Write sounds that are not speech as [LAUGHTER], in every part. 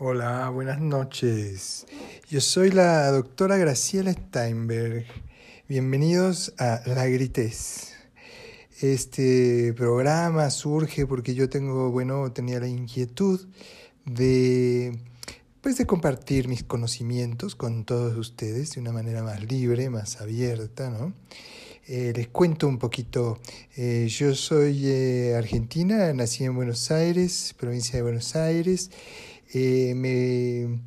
Hola, buenas noches. Yo soy la doctora Graciela Steinberg. Bienvenidos a La Grites. Este programa surge porque yo tengo, bueno, tenía la inquietud de pues de compartir mis conocimientos con todos ustedes de una manera más libre, más abierta, ¿no? Eh, les cuento un poquito. Eh, yo soy eh, argentina, nací en Buenos Aires, provincia de Buenos Aires. Eh, me,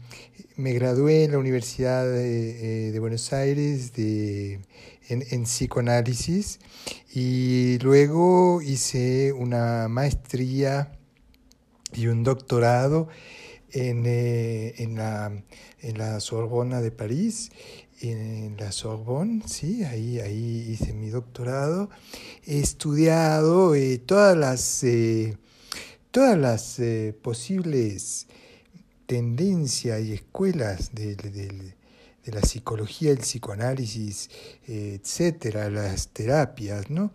me, gradué en la Universidad de, eh, Buenos Aires de, en, psicoanálisis y luego hice una maestría y un doctorado en, eh, en, la, en la Sorbona de París en la Sorbonne, sí, ahí, ahí hice mi doctorado. He estudiado todas las, todas las posibles tendencia y escuelas de, la psicología, el psicoanálisis, etcétera, las terapias, ¿no?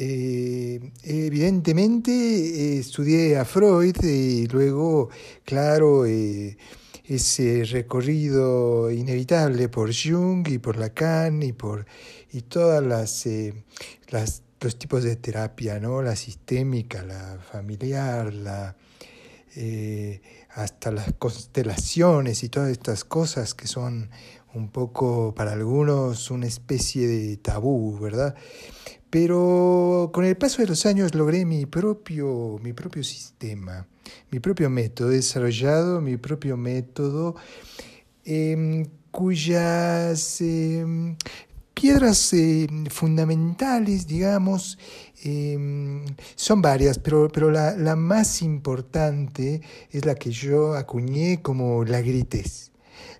Eh, evidentemente eh, estudié a Freud y luego, claro, eh, ese recorrido inevitable por Jung y por Lacan y por y todas las, las los tipos de terapia, ¿no? La sistémica, la familiar, la hasta las constelaciones y todas estas cosas que son un poco para algunos una especie de tabú, ¿verdad? Pero con el paso de los años logré mi propio, mi propio sistema, mi propio método, he desarrollado mi propio método, em, cuyas em, piedras eh, fundamentales, digamos, em, son varias, pero, pero la, la, más importante es la que yo acuñé como la gritez.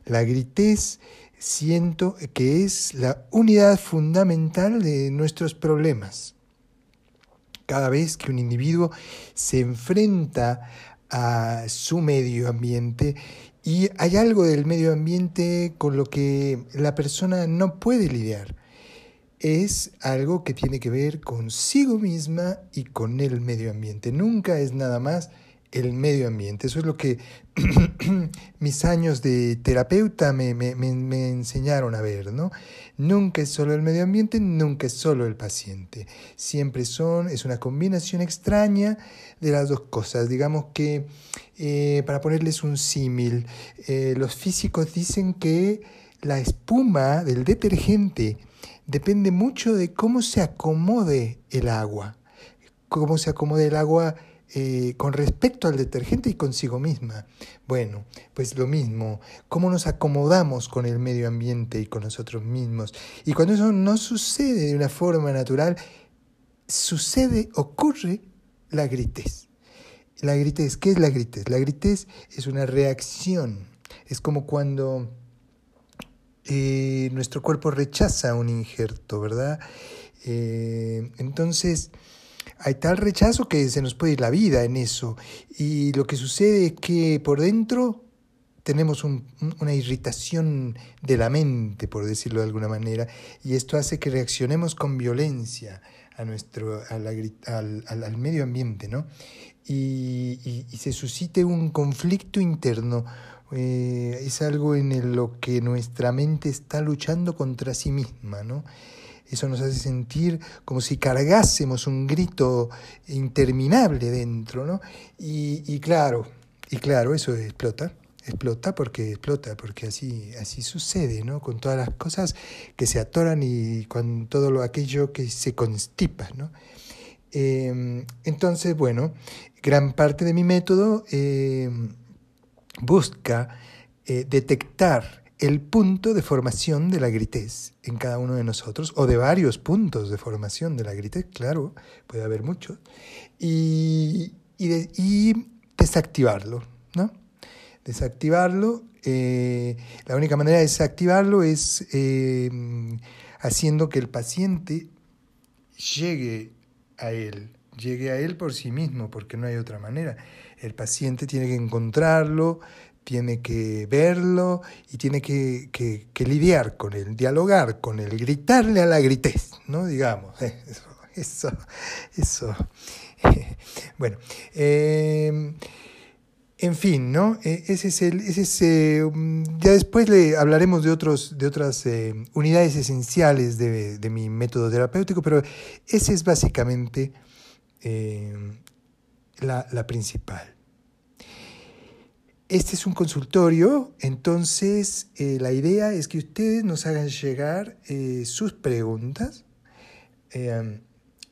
La gritez siento que es la unidad fundamental de nuestros problemas. Cada vez que un individuo se enfrenta a su medio ambiente y hay algo del medio ambiente con lo que la persona no puede lidiar. Es algo que tiene que ver consigo misma y con el medio ambiente. Nunca es nada más el medio ambiente. Eso es lo que [CLEARS THROAT] mis años de terapeuta me, me, enseñaron a ver, ¿no? Nunca es solo el medio ambiente, nunca es solo el paciente. Siempre son, es una combinación extraña de las dos cosas. Digamos que, eh, para ponerles un símil, eh, los físicos dicen que la espuma del detergente depende mucho de cómo se acomode el agua, cómo se acomode el agua eh, con respecto al detergente y consigo misma. Bueno, pues lo mismo, cómo nos acomodamos con el medio ambiente y con nosotros mismos. Y cuando eso no sucede de una forma natural, sucede, ocurre la gritez. La gritez, ¿qué es la gritez? La gritez es una reacción. Es como cuando eh, nuestro cuerpo rechaza un injerto, ¿verdad? Eh, entonces, hay tal rechazo que se nos puede ir la vida en eso. Y lo que sucede es que por dentro tenemos una irritación de la mente, por decirlo de alguna manera, y esto hace que reaccionemos con violencia a nuestro, al, medio ambiente, ¿no? Y, se suscite un conflicto interno. Eh, es algo en lo que nuestra mente está luchando contra sí misma, ¿no? Eso nos hace sentir como si cargásemos un grito interminable dentro, ¿no? Y, claro, y claro, eso explota, explota porque explota, porque así, así sucede, ¿no? Con todas las cosas que se atoran y con todo lo, aquello que se constipa, ¿no? Em, entonces, bueno, gran parte de mi método em, busca eh, detectar el punto de formación de la gritez en cada uno de nosotros, o de varios puntos de formación de la gritez, claro, puede haber muchos, y, desactivarlo, ¿no? Desactivarlo, eh, la única manera de desactivarlo es eh, haciendo que el paciente llegue a él, llegue a él por sí mismo, porque no hay otra manera. El paciente tiene que encontrarlo, tiene que verlo y tiene que, lidiar con él, dialogar con él, gritarle a la gritez, ¿no? Digamos, [LAUGHS] eso, eso, [LAUGHS] bueno, em, En fin, ¿no? E, ese es el, ese es, eh, mm, ya después le hablaremos de, otros, de otras eh, unidades esenciales de, de, mi método terapéutico, pero ese es básicamente eh, la, la, principal. Este es un consultorio, entonces la idea es que ustedes nos hagan llegar sus preguntas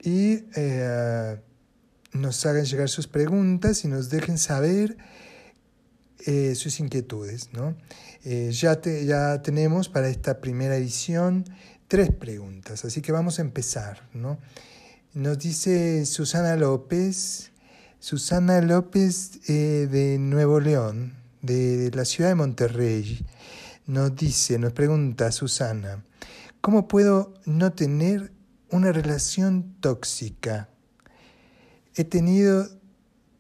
y nos hagan llegar sus preguntas y nos dejen saber eh, sus inquietudes. ¿no? Eh, ya, ya tenemos para esta primera edición tres preguntas, así que vamos a empezar. ¿no? Nos dice Susana López, Susana López eh, de Nuevo León, de la ciudad de Monterrey, nos dice, nos pregunta Susana, ¿cómo puedo no tener una relación tóxica? He tenido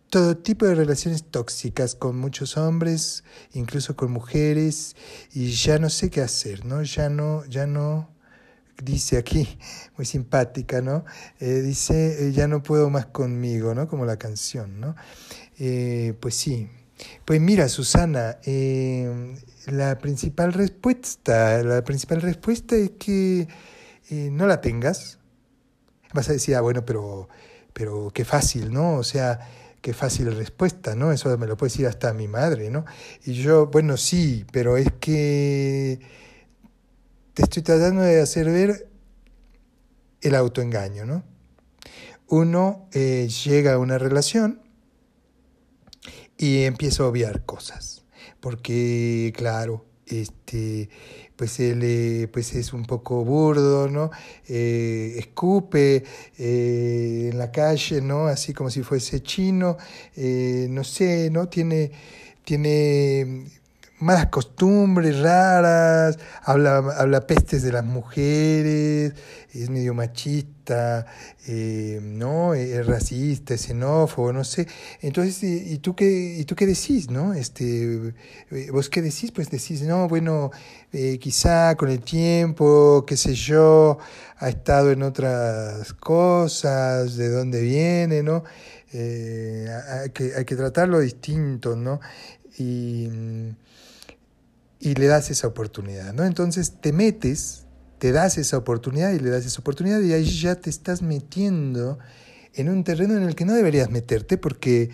todo tipo de relaciones tóxicas con muchos hombres, incluso con mujeres, y ya no sé qué hacer, ¿no? Ya no, ya no, dice aquí, muy simpática, ¿no? Eh, dice, eh, ya no puedo más conmigo, ¿no? Como la canción, ¿no? Eh, pues sí. Pues mira, Susana, la principal respuesta, la principal respuesta es que no la tengas. Vas a decir, ah, bueno, pero, pero qué fácil, ¿no? O sea, qué fácil respuesta, ¿no? Eso me lo puede decir hasta mi madre, ¿no? Y yo, bueno, sí, pero es que te estoy tratando de hacer ver el autoengaño, ¿no? Uno eh, llega a una relación y empieza a obviar cosas, porque, claro, este, pues él eh, pues es un poco burdo, ¿no? Eh, escupe eh, en la calle, ¿no? Así como si fuese chino, no sé, ¿no? Tiene, tiene malas costumbres raras, habla, habla pestes de las mujeres, es medio machista, eh, ¿no? Es racista, es xenófobo, no sé. Entonces, ¿y, tú qué, y tú qué decís, no? Este, eh, ¿Vos qué decís? Pues decís, no, bueno, eh, quizá con el tiempo, qué sé yo, ha estado en otras cosas, de dónde viene, ¿no? hay, que, hay que tratarlo distinto, ¿no? Y y le das esa oportunidad, ¿no? Entonces te metes, te das esa oportunidad y le das esa oportunidad y ahí ya te estás metiendo en un terreno en el que no deberías meterte porque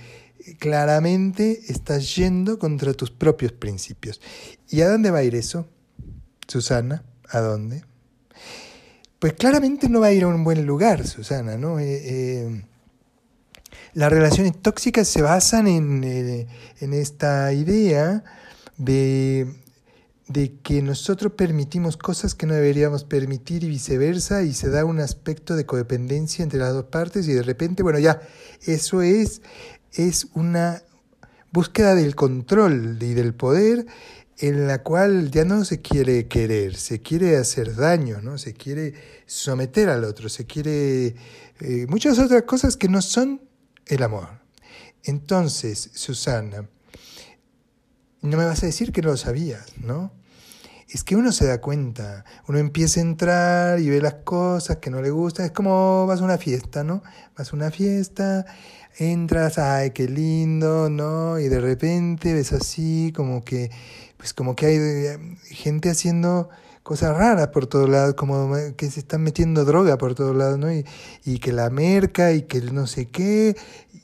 claramente estás yendo contra tus propios principios. ¿Y a dónde va a ir eso, Susana? ¿A dónde? Pues claramente no va a ir a un buen lugar, Susana, ¿no? Eh, eh, las relaciones tóxicas se basan en, eh, en esta idea de de que nosotros permitimos cosas que no deberíamos permitir y viceversa, y se da un aspecto de codependencia entre las dos partes y de repente, bueno, ya, eso es, es una búsqueda del control y del poder en la cual ya no se quiere querer, se quiere hacer daño, ¿no? se quiere someter al otro, se quiere eh, muchas otras cosas que no son el amor. Entonces, Susana, no me vas a decir que no lo sabías, ¿no? Es que uno se da cuenta, uno empieza a entrar y ve las cosas que no le gustan, es como vas a una fiesta, ¿no? Vas a una fiesta, entras, ay, qué lindo, ¿no? Y de repente ves así como que, pues como que hay eh, gente haciendo cosas raras por todos lados, como que se están metiendo droga por todos lados, ¿no? Y, y que la merca y que no sé qué,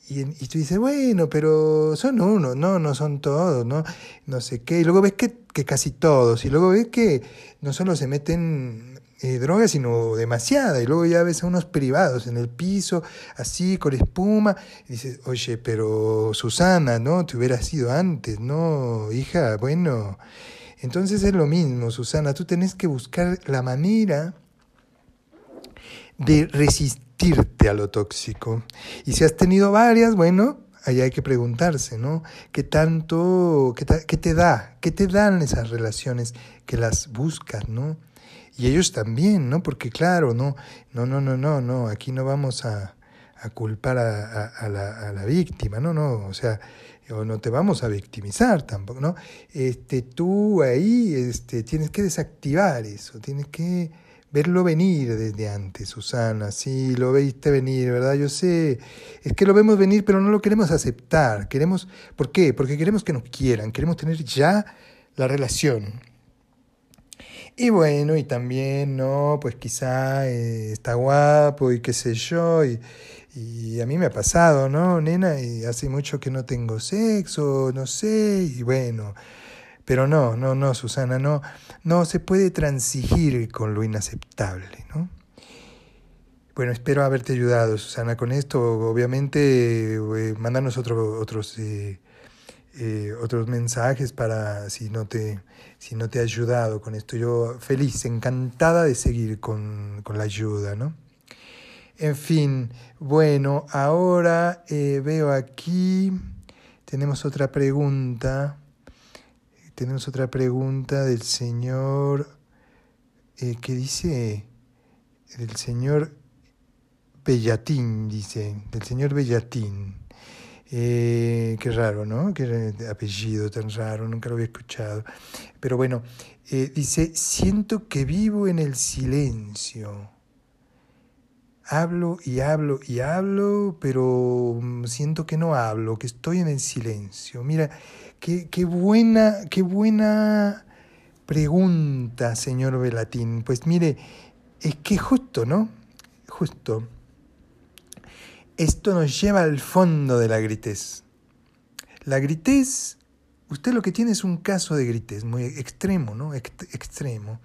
y, y, tú dices, bueno, pero son uno, no, no son todos, ¿no? No sé qué. Y luego ves que, que casi todos. Y luego ves que no solo se meten eh, drogas, sino demasiada. Y luego ya ves a unos privados en el piso, así, con espuma. Y dices, oye, pero Susana, ¿no? Te hubiera sido antes, ¿no? Hija, bueno. Entonces es lo mismo, Susana. Tú tenés que buscar la manera de resistir a lo tóxico. Y si has tenido varias, bueno, ahí hay que preguntarse, ¿no? ¿Qué tanto, qué, qué te da? ¿Qué te dan esas relaciones que las buscas, ¿no? Y ellos también, ¿no? Porque claro, no, no, no, no, no, no, aquí no vamos a, a culpar a, a, la, a, la, víctima, no, no, o sea, o no te vamos a victimizar tampoco, ¿no? Este, tú ahí este, tienes que desactivar eso, tienes que verlo venir desde antes, Susana. Sí, lo veiste venir, ¿verdad? Yo sé. Es que lo vemos venir, pero no lo queremos aceptar. Queremos, ¿por qué? Porque queremos que nos quieran, queremos tener ya la relación. Y bueno, y también, ¿no? Pues quizá eh, está guapo y qué sé yo, y, y, a mí me ha pasado, ¿no, nena? Y hace mucho que no tengo sexo, no sé, y bueno, pero no, no, no, Susana, no, no se puede transigir con lo inaceptable, ¿no? Bueno, espero haberte ayudado, Susana, con esto. Obviamente, eh, mandanos otros, eh, eh, otros mensajes para si no, te, si no te ha ayudado con esto. Yo feliz, encantada de seguir con, con la ayuda, ¿no? En fin, bueno, ahora veo aquí, tenemos otra pregunta. Tenemos otra pregunta del señor, eh, ¿qué dice? Del señor Bellatín, dice, del señor Bellatín. Eh, qué raro, ¿no? Qué apellido tan raro, nunca lo había escuchado. Pero bueno, eh, dice, siento que vivo en el silencio. Hablo y hablo y hablo, pero mm, siento que no hablo, que estoy en el silencio. Mira, Qué, buena, qué buena pregunta, señor Velatín. Pues mire, es que justo, ¿no? Justo. Esto nos lleva al fondo de la gritez. La gritez, usted lo que tiene es un caso de gritez muy extremo, ¿no? extremo.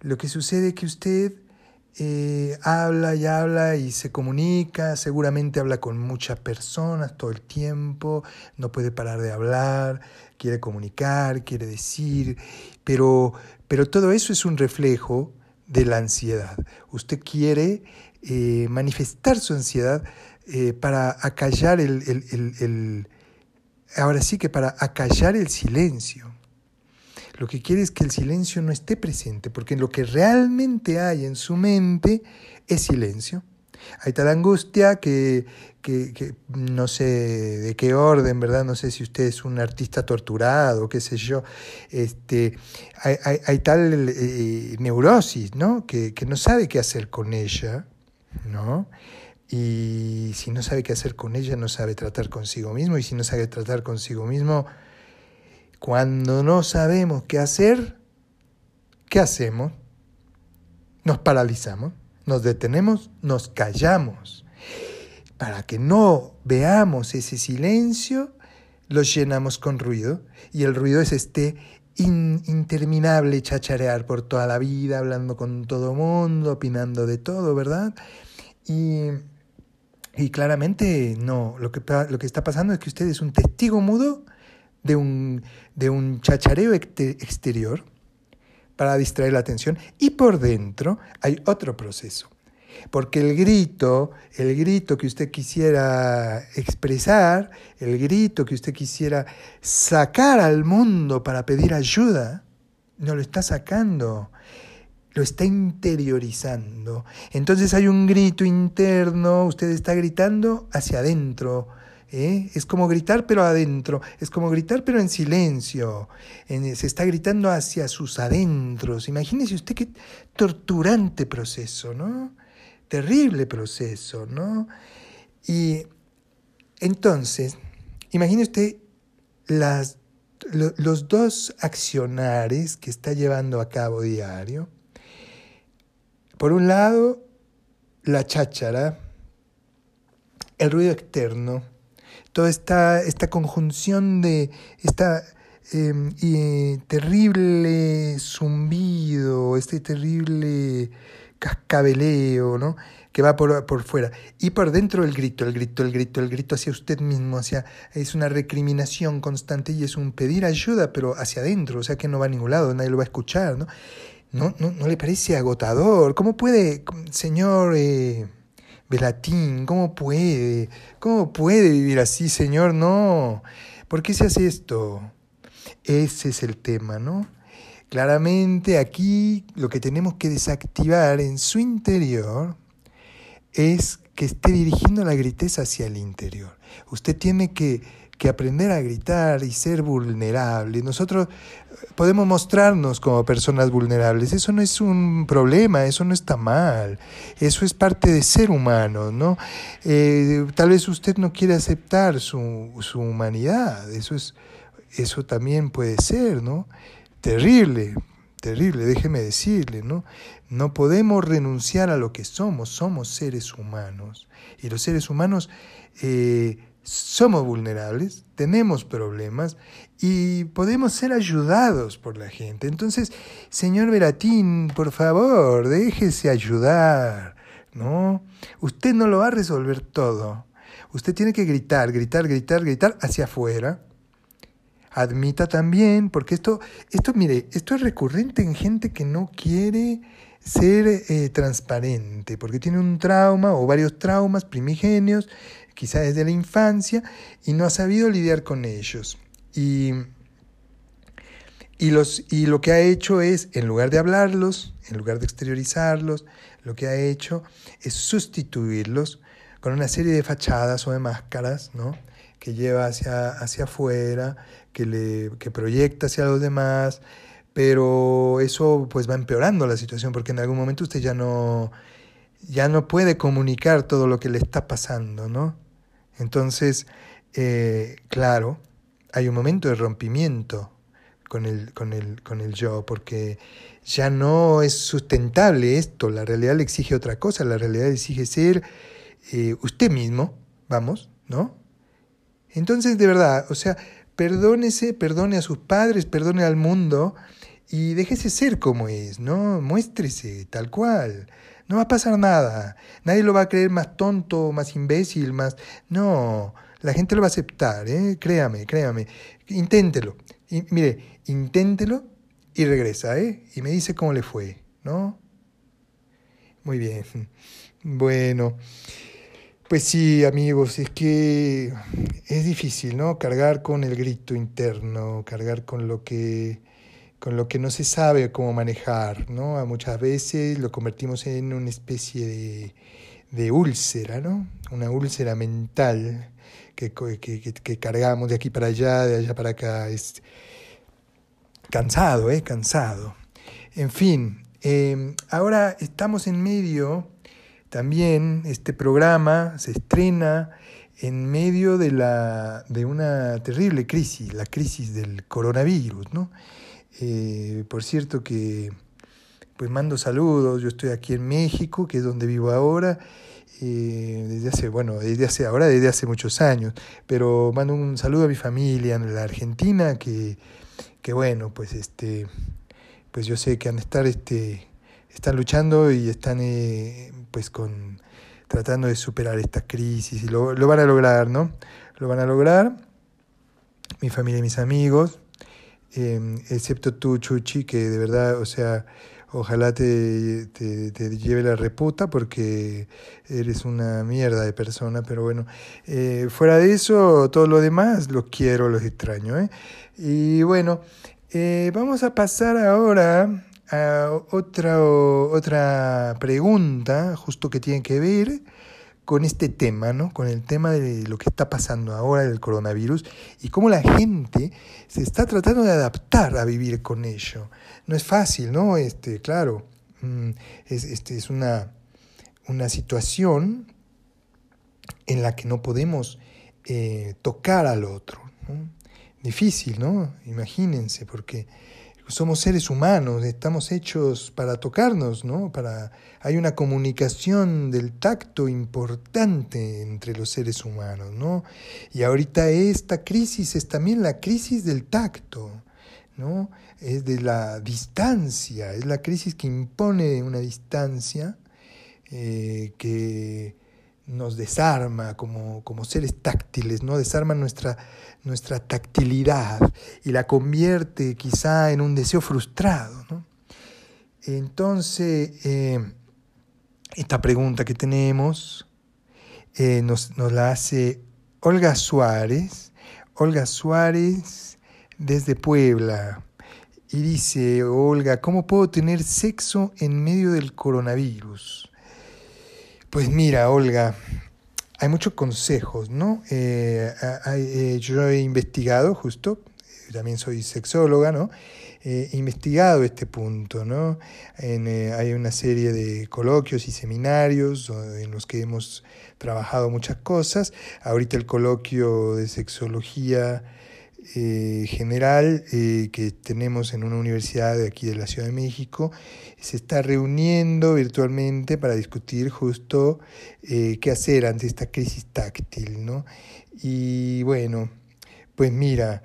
Lo que sucede es que usted eh, habla y habla y se comunica, seguramente habla con muchas personas todo el tiempo, no puede parar de hablar, quiere comunicar, quiere decir, pero, pero todo eso es un reflejo de la ansiedad. Usted quiere eh, manifestar su ansiedad eh, para acallar el, el, ahora sí que para acallar el silencio. Lo que quiere es que el silencio no esté presente, porque lo que realmente hay en su mente es silencio. Hay tal angustia que, que, no sé de qué orden, ¿verdad? No sé si usted es un artista torturado, qué sé yo. Este, hay, hay, tal eh, neurosis, ¿no? Que, que no sabe qué hacer con ella, ¿no? Y si no sabe qué hacer con ella, no sabe tratar consigo mismo. Y si no sabe tratar consigo mismo, cuando no sabemos qué hacer, ¿qué hacemos? Nos paralizamos, nos detenemos, nos callamos. Para que no veamos ese silencio, lo llenamos con ruido y el ruido es este interminable chacharear por toda la vida, hablando con todo mundo, opinando de todo, ¿verdad? Y, y claramente no, lo que, lo que está pasando es que usted es un testigo mudo de un, de un chachareo exterior para distraer la atención y por dentro hay otro proceso. Porque el grito, el grito que usted quisiera expresar, el grito que usted quisiera sacar al mundo para pedir ayuda, no lo está sacando, lo está interiorizando. Entonces hay un grito interno, usted está gritando hacia adentro, ¿eh? Es como gritar pero adentro, es como gritar pero en silencio, se está gritando hacia sus adentros. Imagínese usted qué torturante proceso, ¿no? Terrible proceso, ¿no? Y entonces, imagine usted las, los dos accionares que está llevando a cabo diario. Por un lado, la cháchara, el ruido externo, toda esta, esta conjunción de esta em, terrible zumbido, este terrible cascabeleo, ¿no? que va por, por fuera. Y por dentro el grito, el grito, el grito, el grito hacia usted mismo, hacia, es una recriminación constante y es un pedir ayuda, pero hacia adentro, o sea que no va a ningún lado, nadie lo va a escuchar, ¿no? ¿No, no, no le parece agotador? ¿Cómo puede, señor eh, Velatín, ¿cómo puede? ¿Cómo puede vivir así, Señor? No. ¿Por qué se hace esto? Ese es el tema, ¿no? Claramente aquí lo que tenemos que desactivar en su interior es que esté dirigiendo la griteza hacia el interior. Usted tiene que, que aprender a gritar y ser vulnerable. Nosotros podemos mostrarnos como personas vulnerables. Eso no es un problema, eso no está mal. Eso es parte de ser humano, ¿no? Eh, tal vez usted no quiere aceptar su, su humanidad. Eso es, eso también puede ser, ¿no? Terrible, terrible, déjeme decirle, ¿no? No podemos renunciar a lo que somos, somos seres humanos. Y los seres humanos eh, somos vulnerables, tenemos problemas y podemos ser ayudados por la gente. Entonces, señor Veratín, por favor, déjese ayudar, ¿no? Usted no lo va a resolver todo. Usted tiene que gritar, gritar, gritar, gritar hacia afuera. Admita también, porque esto, esto, mire, esto es recurrente en gente que no quiere ser eh, transparente, porque tiene un trauma o varios traumas primigenios quizá desde la infancia, y no ha sabido lidiar con ellos. Y, y, los, y lo que ha hecho es, en lugar de hablarlos, en lugar de exteriorizarlos, lo que ha hecho es sustituirlos con una serie de fachadas o de máscaras, ¿no? que lleva hacia, hacia afuera, que, le, que proyecta hacia los demás, pero eso pues va empeorando la situación porque en algún momento usted ya no, ya no puede comunicar todo lo que le está pasando, ¿no? Entonces, eh, claro, hay un momento de rompimiento con el, con, el, con el yo, porque ya no es sustentable esto, la realidad le exige otra cosa, la realidad exige ser eh, usted mismo, vamos, ¿no? Entonces, de verdad, o sea, perdónese, perdone a sus padres, perdone al mundo y déjese ser como es, ¿no? Muéstrese tal cual. No va a pasar nada. Nadie lo va a creer más tonto, más imbécil, más... No, la gente lo va a aceptar, ¿eh? Créame, créame. Inténtelo. Y, mire, inténtelo y regresa, ¿eh? Y me dice cómo le fue, ¿no? Muy bien. Bueno. Pues sí, amigos, es que es difícil, ¿no? Cargar con el grito interno, cargar con lo que con lo que no se sabe cómo manejar, ¿no? Muchas veces lo convertimos en una especie de, de úlcera, ¿no? Una úlcera mental que, que, que, cargamos de aquí para allá, de allá para acá. Es cansado, ¿eh? Cansado. En fin, em, ahora estamos en medio, también este programa se estrena en medio de, la, de una terrible crisis, la crisis del coronavirus, ¿no? Eh, por cierto que pues mando saludos, yo estoy aquí en México, que es donde vivo ahora, eh, desde hace, bueno, desde hace, ahora desde hace muchos años, pero mando un saludo a mi familia en la Argentina, que, que bueno, pues este, pues yo sé que han estar, este, están luchando y están eh, pues con, tratando de superar esta crisis. Y lo, lo van a lograr, ¿no? Lo van a lograr, mi familia y mis amigos, Em, excepto tú, Chuchi, que de verdad, o sea, ojalá te, te, lleve la reputa porque eres una mierda de persona, pero bueno, eh, fuera de eso, todo lo demás los quiero, los extraño. ¿eh? Y bueno, eh, vamos a pasar ahora a otra, otra pregunta, justo que tiene que ver con este tema, ¿no? Con el tema de lo que está pasando ahora del coronavirus y cómo la gente se está tratando de adaptar a vivir con ello. No es fácil, ¿no? Este, claro, mm, es, este, es una, una situación en la que no podemos eh, tocar al otro. Difícil, ¿no? Imagínense, porque somos seres humanos, estamos hechos para tocarnos, ¿no? Para hay una comunicación del tacto importante entre los seres humanos, ¿no? Y ahorita esta crisis es también la crisis del tacto, ¿no? Es de la distancia, es la crisis que impone una distancia eh, que nos desarma como, como, seres táctiles, ¿no? Desarma nuestra, nuestra tactilidad y la convierte quizá en un deseo frustrado, ¿no? Entonces, eh, esta pregunta que tenemos eh, nos, nos la hace Olga Suárez, Olga Suárez desde Puebla. Y dice, Olga, ¿cómo puedo tener sexo en medio del coronavirus? Pues mira, Olga, hay muchos consejos, ¿no? yo he investigado justo, también soy sexóloga, ¿no? He investigado este punto, ¿no? hay una serie de coloquios y seminarios en los que hemos trabajado muchas cosas. Ahorita el coloquio de sexología eh, general eh, que tenemos en una universidad de aquí de la Ciudad de México se está reuniendo virtualmente para discutir justo eh, qué hacer ante esta crisis táctil, ¿no? Y bueno, pues mira,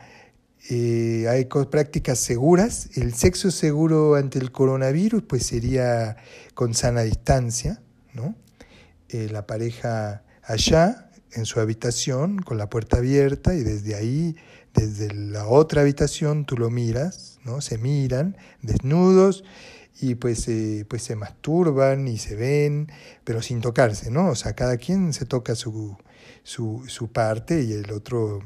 hay prácticas seguras. El sexo seguro ante el coronavirus pues sería con sana distancia, ¿no? la pareja allá en su habitación con la puerta abierta y desde ahí desde la otra habitación tú lo miras, ¿no? Se miran desnudos y pues, eh, pues se masturban y se ven, pero sin tocarse, ¿no? O sea, cada quien se toca su, su, su parte y el otro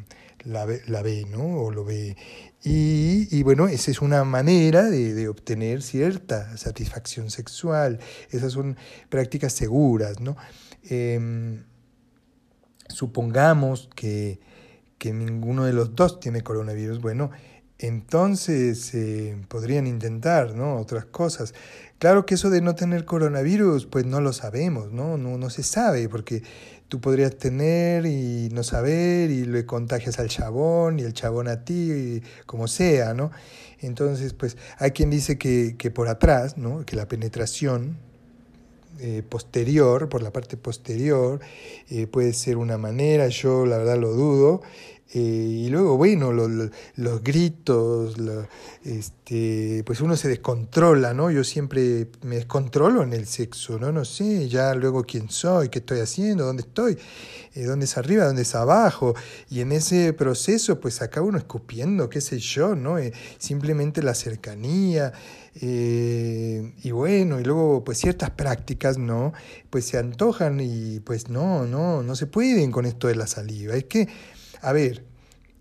la ve, la ve, ¿no? O lo ve. Y, y bueno, esa es una manera de, de, obtener cierta satisfacción sexual. Esas son prácticas seguras, ¿no? Eh, supongamos que que ninguno de los dos tiene coronavirus, bueno, entonces eh, podrían intentar, ¿no? Otras cosas. Claro que eso de no tener coronavirus, pues no lo sabemos, ¿no? No, no se sabe, porque tú podrías tener y no saber y le contagias al chabón y el chabón a ti, como sea, ¿no? Entonces, pues hay quien dice que, que por atrás, ¿no? Que la penetración eh, posterior, por la parte posterior, eh, puede ser una manera, yo la verdad lo dudo. Eh, y luego, bueno, los gritos, este, pues uno se descontrola, ¿no? Yo siempre me descontrolo en el sexo, ¿no? No sé, ya luego quién soy, qué estoy haciendo, dónde estoy, dónde es arriba, dónde es abajo. Y en ese proceso, pues acaba uno escupiendo, qué sé yo, ¿no? simplemente la cercanía. Eh, y bueno, y luego pues ciertas prácticas, ¿no? Pues se antojan y pues no, no, no se pueden con esto de la saliva. Es que, a ver,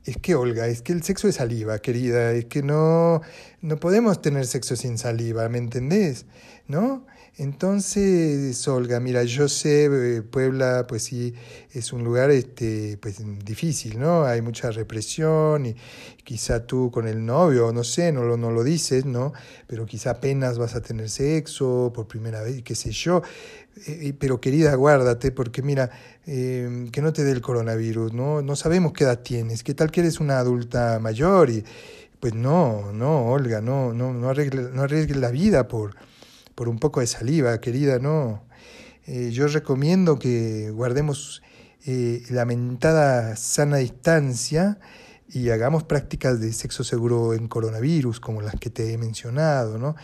es que Olga, es que el sexo es saliva, querida, es que no, no podemos tener sexo sin saliva, ¿me entendés? ¿No? Entonces, Olga, mira, yo sé, eh, Puebla, pues sí, es un lugar este, pues, difícil, ¿no? Hay mucha represión y quizá tú con el novio, no sé, no lo, no lo dices, ¿no? Pero quizá apenas vas a tener sexo por primera vez, qué sé yo. Eh, pero querida, guárdate, porque mira, eh, que no te dé el coronavirus, ¿no? No sabemos qué edad tienes, qué tal que eres una adulta mayor y pues no, no, Olga, no, no, no no arriesgues la vida por por un poco de saliva, querida, no. Eh, yo recomiendo que guardemos eh, la mentada sana distancia y hagamos prácticas de sexo seguro en coronavirus, como las que te he mencionado, ¿no?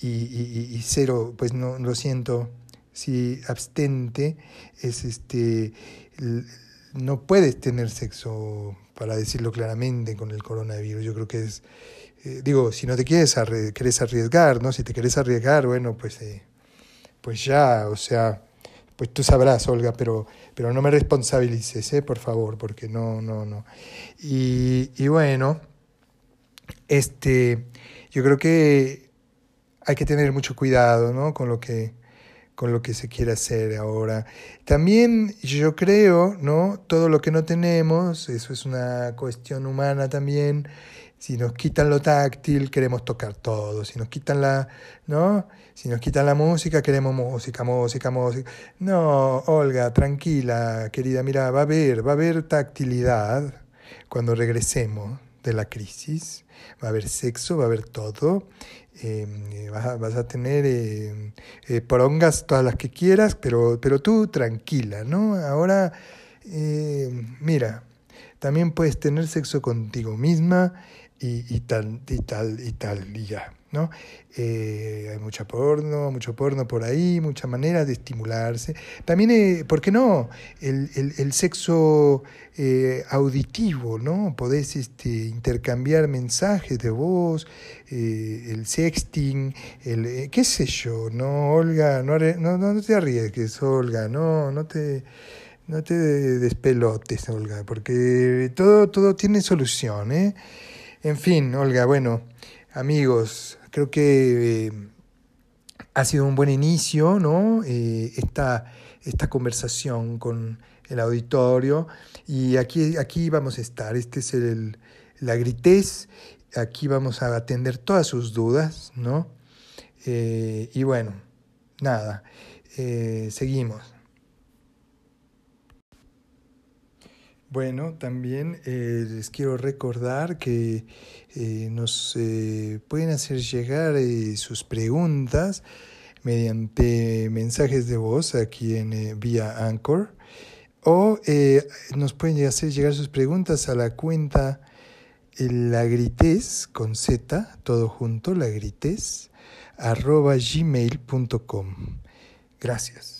Y, y, y cero, pues no, lo siento, si abstente es este, no puedes tener sexo, para decirlo claramente, con el coronavirus. Yo creo que es eh, digo, si no te quieres querés arriesgar, ¿no? Si te querés arriesgar, bueno, pues, eh, pues ya, o sea, pues tú sabrás, Olga, pero, pero no me responsabilices, ¿eh? Por favor, porque no, no, no. Y, y bueno, este, yo creo que hay que tener mucho cuidado, ¿no? Con lo que, con lo que se quiere hacer ahora. También yo creo, ¿no? Todo lo que no tenemos, eso es una cuestión humana también, si nos quitan lo táctil, queremos tocar todo. Si nos quitan la, ¿no? Si nos quitan la música, queremos música, música, música. No, Olga, tranquila, querida, mira, va a haber, va a haber tactilidad cuando regresemos de la crisis. Va a haber sexo, va a haber todo. Eh, vas, a, tener eh, eh, porongas todas las que quieras, pero, pero tú tranquila, ¿no? Ahora, mira, también puedes tener sexo contigo misma y, tal, y tal, y tal, y ya, ¿no? Eh, hay mucha porno, mucho porno por ahí, muchas maneras de estimularse. También, eh, ¿por qué no? El, el, sexo eh, auditivo, ¿no? Podés este, intercambiar mensajes de voz, el sexting, el, qué sé yo, ¿no? Olga, no, no, no te arriesgues, Olga, no, no te... No te despelotes, Olga, porque todo, todo tiene solución, ¿eh? En fin, Olga, bueno, amigos, creo que eh, ha sido un buen inicio, ¿no? Eh, esta, esta conversación con el auditorio. Y aquí, aquí vamos a estar. Este es el, la gritez. Aquí vamos a atender todas sus dudas, ¿no? Eh, y bueno, nada, eh, seguimos. Bueno, también eh, les quiero recordar que nos pueden hacer llegar sus preguntas mediante mensajes de voz aquí en vía Anchor o nos pueden hacer llegar sus preguntas a la cuenta la grites con z todo junto la grites arroba gmail.com. Gracias.